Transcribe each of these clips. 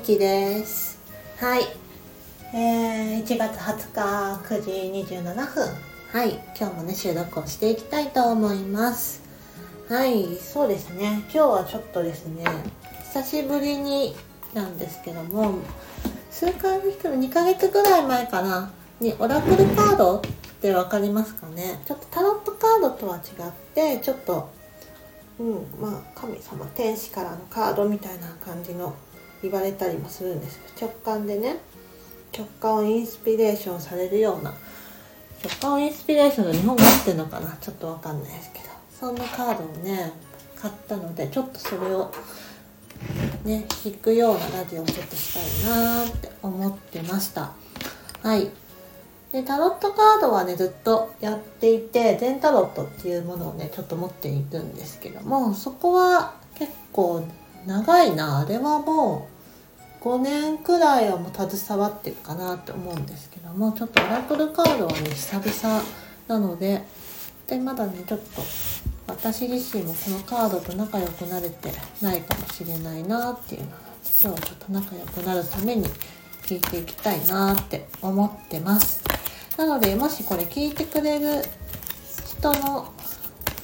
みきです。はい。えー、1月20日9時27分。はい。今日もね収録をしていきたいと思います。はい。そうですね。今日はちょっとですね久しぶりになんですけども数回の人2ヶ月ぐらい前かなにオラクルカードって分かりますかね。ちょっとタロットカードとは違ってちょっとうんまあ神様天使からのカードみたいな感じの言われたりもするんです直感でね。直感をインスピレーションされるような。直感をインスピレーションの日本語合ってるのかな？ちょっとわかんないですけど。そんなカードをね買ったのでちょっとそれをね弾くようなラジオをちょっとしたいなーって思ってました。はい。でタロットカードはねずっとやっていて全タロットっていうものをねちょっと持っているんですけどもそこは結構長いなあれはもう5年くらいはもう携わってるかなって思うんですけどもちょっとオラクルカードはね久々なのででまだねちょっと私自身もこのカードと仲良くなれてないかもしれないなっていうのが今日はちょっと仲良くなるために聞いていきたいなって思ってます。なのでもしこれ聞いてくれる人の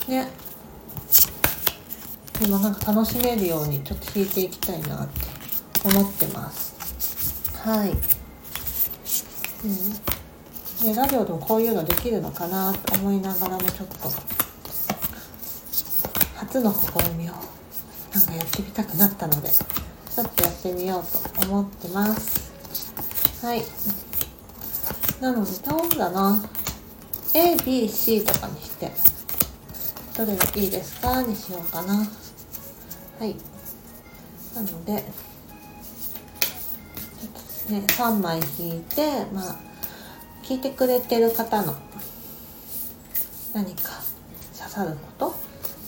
ねでもなんか楽しめるようにちょっと弾いていきたいなって思ってます。はい、うん、でラジオでもこういうのできるのかなと思いながらもちょっと初の試みをなんかやってみたくなったのでちょっとやってみようと思ってます。はい。なのでどうだな。ABC とかにしてどれがいいですか？にしようかな。はい。なのでね3枚引いてまあ聞いてくれてる方の何か刺さること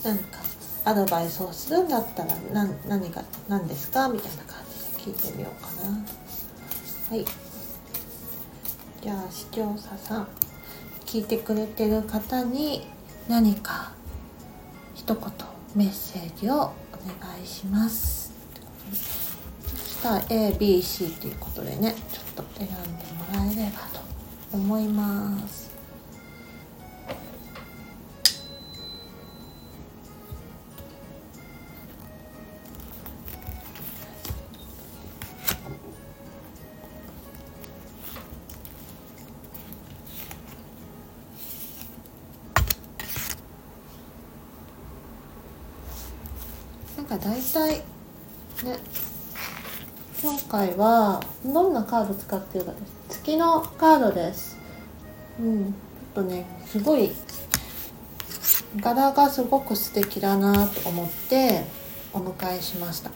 何かアドバイスをするんだったら何何が何ですかみたいな感じで聞いてみようかな。はい。じゃあ視聴者さん聞いてくれてる方に何か一言メッセージをお願いします。そしたら ABC ということでねちょっと選んでもらえればと思います。大体ね。今回はどんなカード使ってるかです。月のカードです。うん。ちょっとねすごい柄がすごく素敵だなと思ってお迎えしました。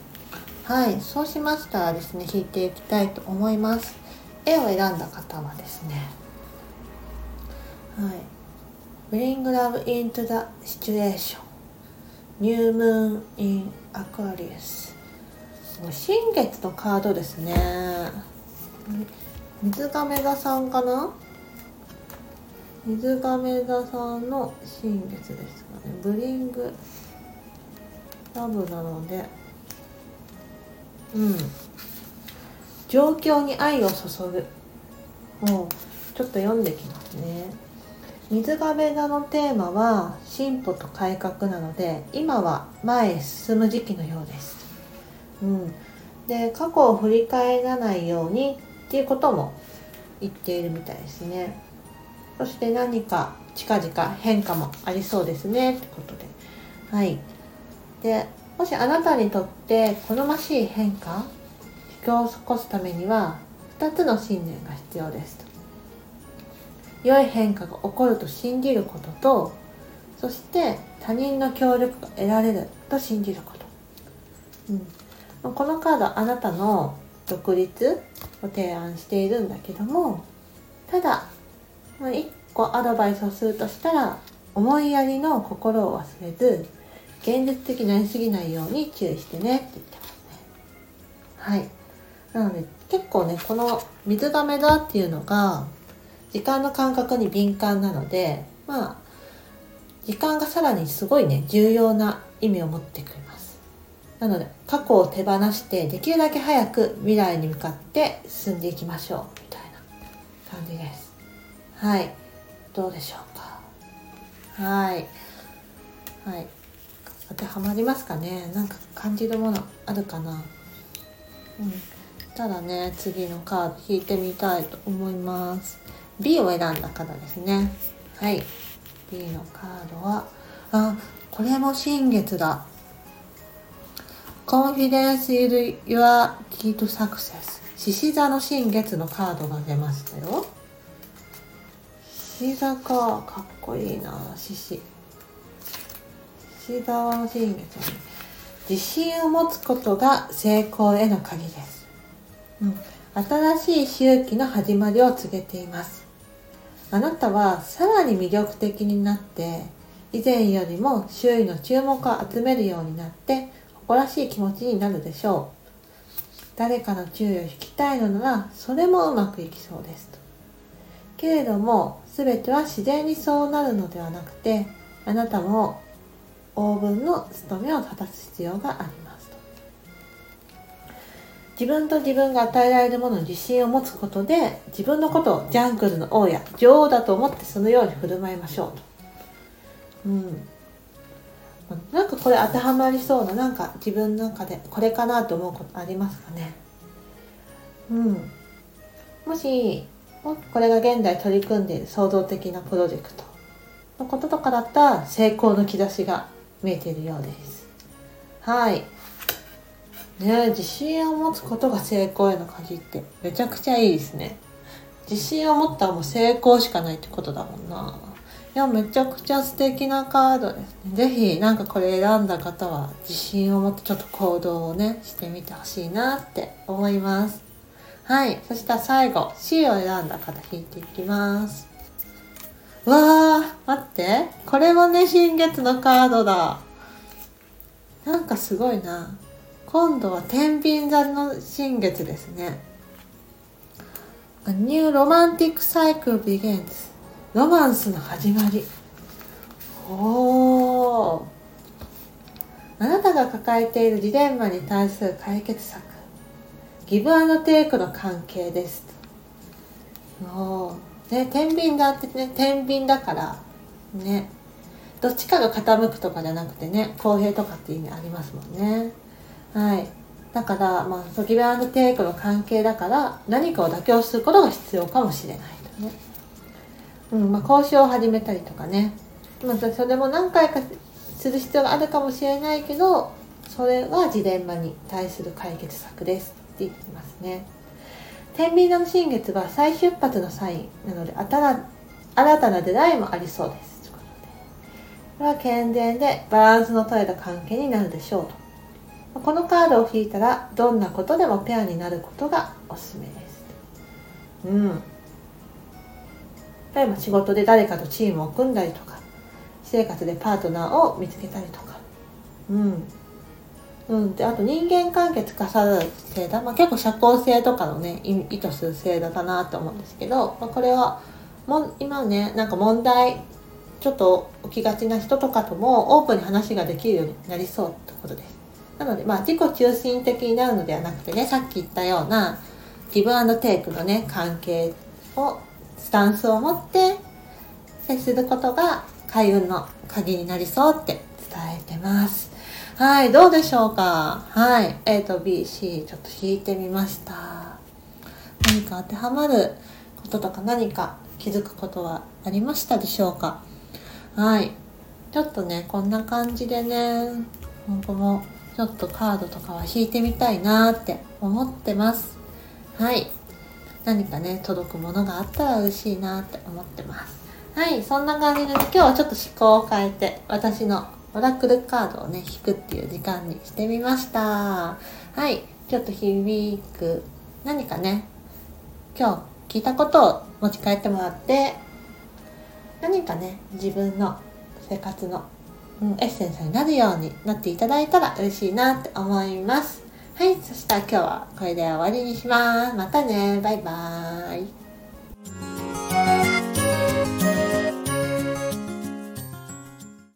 はい。そうしましたらですね引いていきたいと思います。絵を選んだ方はですねはい。Bring love into the situation. ニュームーン・イン・アクアリウス新月のカードですね。水亀座さんかな？水亀座さんの新月ですかね。ブリングラブなので。うん。状況に愛を注ぐ。もうちょっと読んできますね。水亀座のテーマは進歩と改革なので今は前へ進む時期のようです。うん、で過去を振り返らないようにっていうことも言っているみたいですね。そして何か近々変化もありそうですねってことで。はい。でもしあなたにとって好ましい変化引き起こすためには2つの信念が必要ですと。良い変化が起こると信じることとそして他人の協力が得られると信じること、うん、このカードあなたの独立を提案しているんだけどもただ1個アドバイスをするとしたら思いやりの心を忘れず現実的になりすぎないように注意してねって言ってますね。はい。なので結構ねこの水亀座っていうのが時間の感覚に敏感なのでまあ時間がさらにすごいね重要な意味を持ってくれます。なので過去を手放してできるだけ早く未来に向かって進んでいきましょう。みたいな感じです。はい。どうでしょうか。はい。はい。当てはまりますかね。なんか感じるものあるかな。うん。ただね次のカード引いてみたいと思います。B を選んだ方ですね。はい。B のカードはあこれも新月だ。Confidence in your key to success. 獅子座の新月のカードが出ましたよ。獅子座か。かっこいいな。獅子。獅子座の新月、自信を持つことが成功への鍵です、うん、新しい周期の始まりを告げています。あなたはさらに魅力的になって以前よりも周囲の注目を集めるようになって誇らしい気持ちになるでしょう。誰かの注意を引きたいのならそれもうまくいきそうです。とけれども全ては自然にそうなるのではなくてあなたも応分の務めを果たす必要があります。自分と自分が与えられるものに自信を持つことで自分のことをジャングルの王や女王だと思ってそのように振る舞いましょうと。うん。なんかこれ当てはまりそうななんか自分の中でこれかなと思うことありますかね。うん。もしこれが現代取り組んでいる創造的なプロジェクトのこととかだったら成功の兆しが見えているようです。はい。ね自信を持つことが成功への鍵ってめちゃくちゃいいですね。自信を持ったらもう成功しかないってことだもんな。いやめちゃくちゃ素敵なカードですね。是非なんかこれ選んだ方は自信を持ってちょっと行動をねしてみてほしいなって思います。はい。そしたら最後 C を選んだ方引いていきます。わー待って。これもね新月のカードだ。なんかすごいな。今度は天秤座の新月ですね。A new romantic cycle begins ロマンスの始まり。おー。あなたが抱えているジレンマに対する解決策。ギブアンドテイクの関係です。おね天秤だってね天秤だからね。どっちかが傾くとかじゃなくてね公平とかっていう意味ありますもんね。はい。だから、まあ、ギブアンドテイクの関係だから何かを妥協することが必要かもしれないとね。うんまあ、交渉を始めたりとかね、まあ、それも何回かする必要があるかもしれないけどそれはジレンマに対する解決策ですって言ってますね。天秤座の新月は再出発のサインなので新たな出会いもありそうです。これは健全でバランスの取れた関係になるでしょうと。このカードを引いたらどんなことでもペアになることがおすすめです。うん。例えば仕事で誰かとチームを組んだりとか私生活でパートナーを見つけたりとか。うん。うん、であと人間関係司る星座、まあ、結構社交性とかのね意図する星座だなと思うんですけど、まあ、これはも今ねなんか問題ちょっと起きがちな人とかともオープンに話ができるようになりそうってことです。なのでまあ自己中心的になるのではなくてねさっき言ったようなギブアンドテイクのね関係をスタンスを持って接することが開運の鍵になりそうって伝えてます。はい、どうでしょうか？はい、A と B、C ちょっと引いてみました。何か当てはまることとか何か気づくことはありましたでしょうか？はい。ちょっとね、こんな感じでね、僕もちょっとカードとかは引いてみたいなって思ってます。はい。何かね届くものがあったら嬉しいなって思ってますはいそんな感じでね今日はちょっと思考を変えて私のオラクルカードをね引くっていう時間にしてみましたはいちょっと響く何かね今日聞いたことを持ち帰ってもらって何かね自分の生活の、うん、エッセンスになるようになっていただいたら嬉しいなって思いますはい、そしたら今日はこれで終わりにします。またね、バイバーイ。